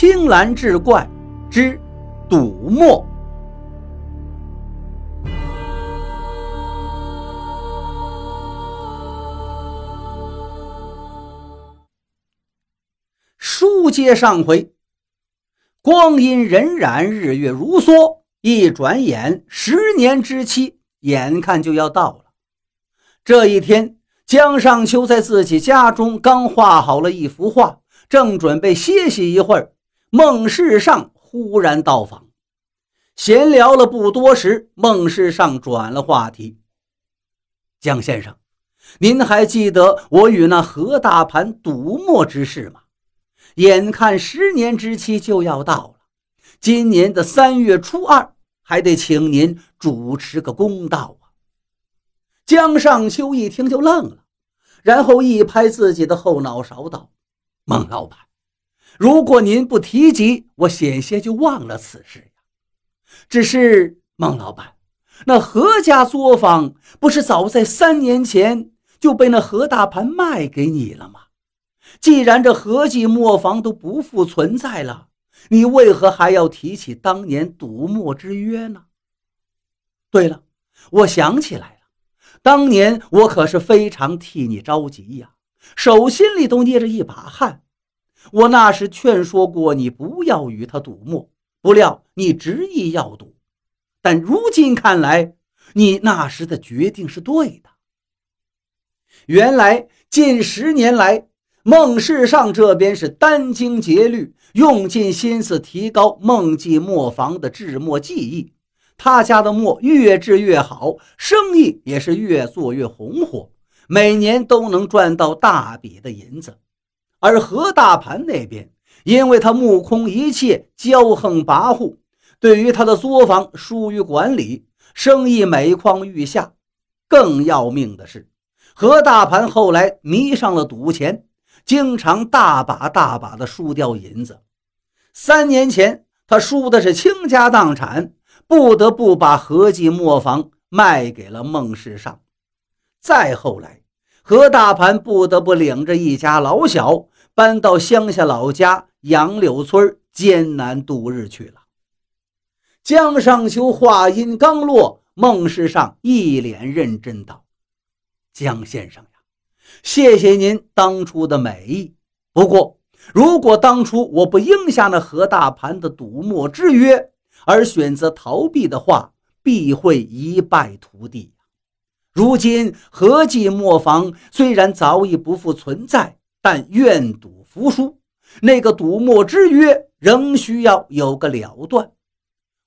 青蓝志怪之赌墨。书接上回，光阴荏苒，日月如梭，一转眼，十年之期眼看就要到了。这一天，江上秋在自己家中刚画好了一幅画，正准备歇息一会儿，孟世上忽然到访。闲聊了不多时，孟世上转了话题：“江先生，您还记得我与那何大盘赌墨之事吗？”眼看十年之期就要到了，今年的三月初二，还得请您主持个公道啊！江上秋一听就愣了，然后一拍自己的后脑勺道：“孟老板，如果您不提及，我险些就忘了此事呀。只是孟老板，那何家作坊不是早在三年前就被那何大盘卖给你了吗？”既然这何记磨坊都不复存在了，你为何还要提起当年赌墨之约呢？对了，我想起来了，当年我可是非常替你着急呀，手心里都捏着一把汗。我那时劝说过你不要与他赌墨，不料你执意要赌。但如今看来，你那时的决定是对的。原来近十年来。孟世上这边是殚精竭虑，用尽心思提高孟记磨坊的制墨技艺。他家的墨越制越好，生意也是越做越红火，每年都能赚到大笔的银子。而何大盘那边，因为他目空一切，骄横跋扈，对于他的作坊疏于管理，生意每况愈下。更要命的是，何大盘后来迷上了赌钱。经常大把大把的输掉银子。三年前，他输的是倾家荡产，不得不把何记磨坊卖给了孟世上。再后来，何大盘不得不领着一家老小搬到乡下老家杨柳村艰难度日去了。江上修话音刚落，孟世上一脸认真道：“江先生呀。”谢谢您当初的美意，不过如果当初我不应下那何大盘的赌墨之约，而选择逃避的话，必会一败涂地。如今何记磨坊虽然早已不复存在，但愿赌服输，那个赌墨之约仍需要有个了断。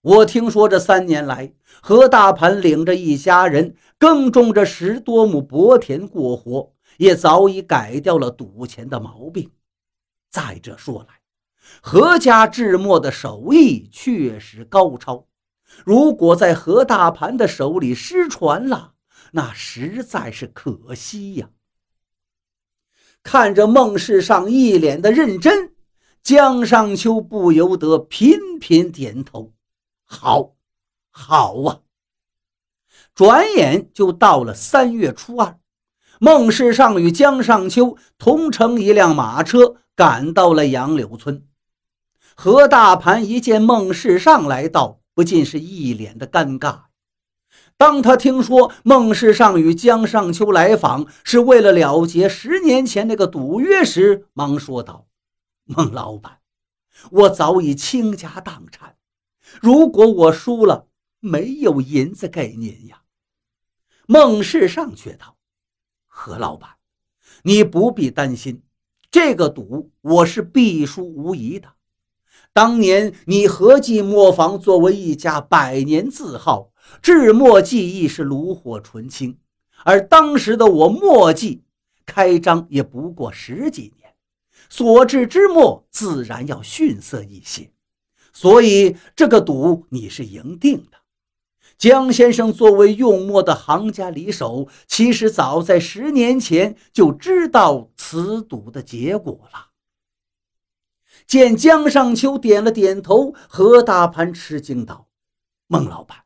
我听说这三年来，何大盘领着一家人耕种着十多亩薄田过活。也早已改掉了赌钱的毛病。再者说来，何家制墨的手艺确实高超，如果在何大盘的手里失传了，那实在是可惜呀。看着孟世上一脸的认真，江上秋不由得频频点头：“好，好啊！”转眼就到了三月初二。孟世上与江上秋同乘一辆马车赶到了杨柳村。何大盘一见孟世上来到，不禁是一脸的尴尬。当他听说孟世上与江上秋来访是为了了结十年前那个赌约时，忙说道：“孟老板，我早已倾家荡产，如果我输了，没有银子给您呀。”孟世上却道。何老板，你不必担心，这个赌我是必输无疑的。当年你何记磨坊作为一家百年字号，制墨技艺是炉火纯青，而当时的我墨迹开张也不过十几年，所制之墨自然要逊色一些，所以这个赌你是赢定的。江先生作为用墨的行家里手，其实早在十年前就知道此赌的结果了。见江上秋点了点头，何大盘吃惊道：“孟老板，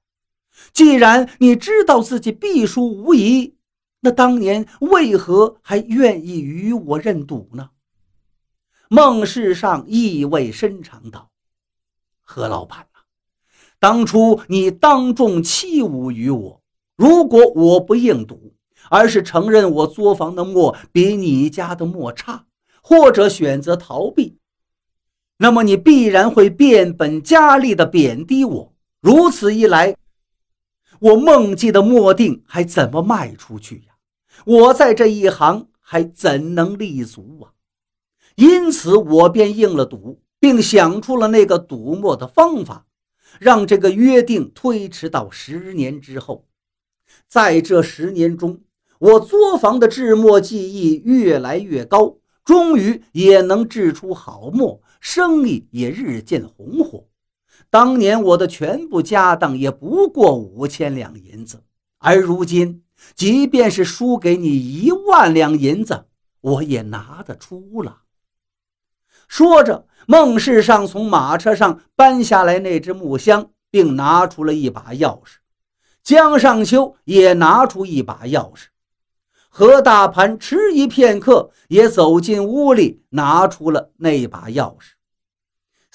既然你知道自己必输无疑，那当年为何还愿意与我认赌呢？”孟世上意味深长道：“何老板啊，当初你当众欺侮于我，如果我不应赌，而是承认我作坊的墨比你家的墨差，或者选择逃避，那么你必然会变本加厉地贬低我。如此一来，我孟记的墨锭还怎么卖出去呀？我在这一行还怎能立足啊？因此，我便应了赌，并想出了那个赌墨的方法，让这个约定推迟到十年之后。在这十年中，我作坊的制墨技艺越来越高，终于也能制出好墨，生意也日渐红火。当年我的全部家当也不过五千两银子，而如今，即便是输给你一万两银子，我也拿得出了。说着，孟世上从马车上搬下来那只木箱，并拿出了一把钥匙。江上秋也拿出一把钥匙。何大盘迟疑片刻，也走进屋里，拿出了那把钥匙。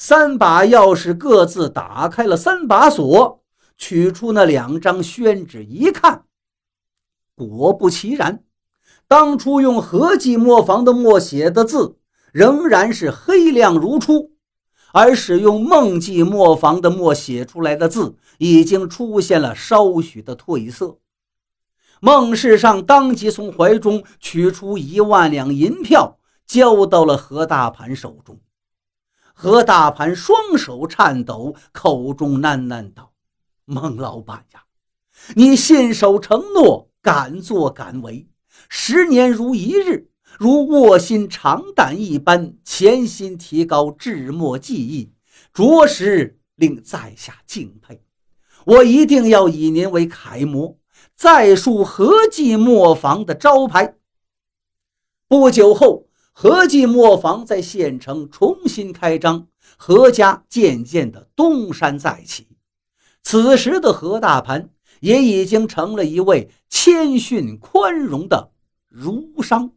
三把钥匙各自打开了三把锁，取出那两张宣纸一看，果不其然，当初用合记磨坊的墨写的字仍然是黑亮如初，而使用梦记磨坊的墨写出来的字已经出现了稍许的褪色。孟世上当即从怀中取出一万两银票，交到了何大盘手中。何大盘双手颤抖，口中喃喃道：“孟老板呀，你信守承诺，敢作敢为，十年如一日，如卧薪尝胆一般，潜心提高制墨技艺，着实令在下敬佩。我一定要以您为楷模，再树合记墨坊的招牌。”不久后。何记磨坊在县城重新开张，何家渐渐的东山再起。此时的何大盘也已经成了一位谦逊宽容的儒商。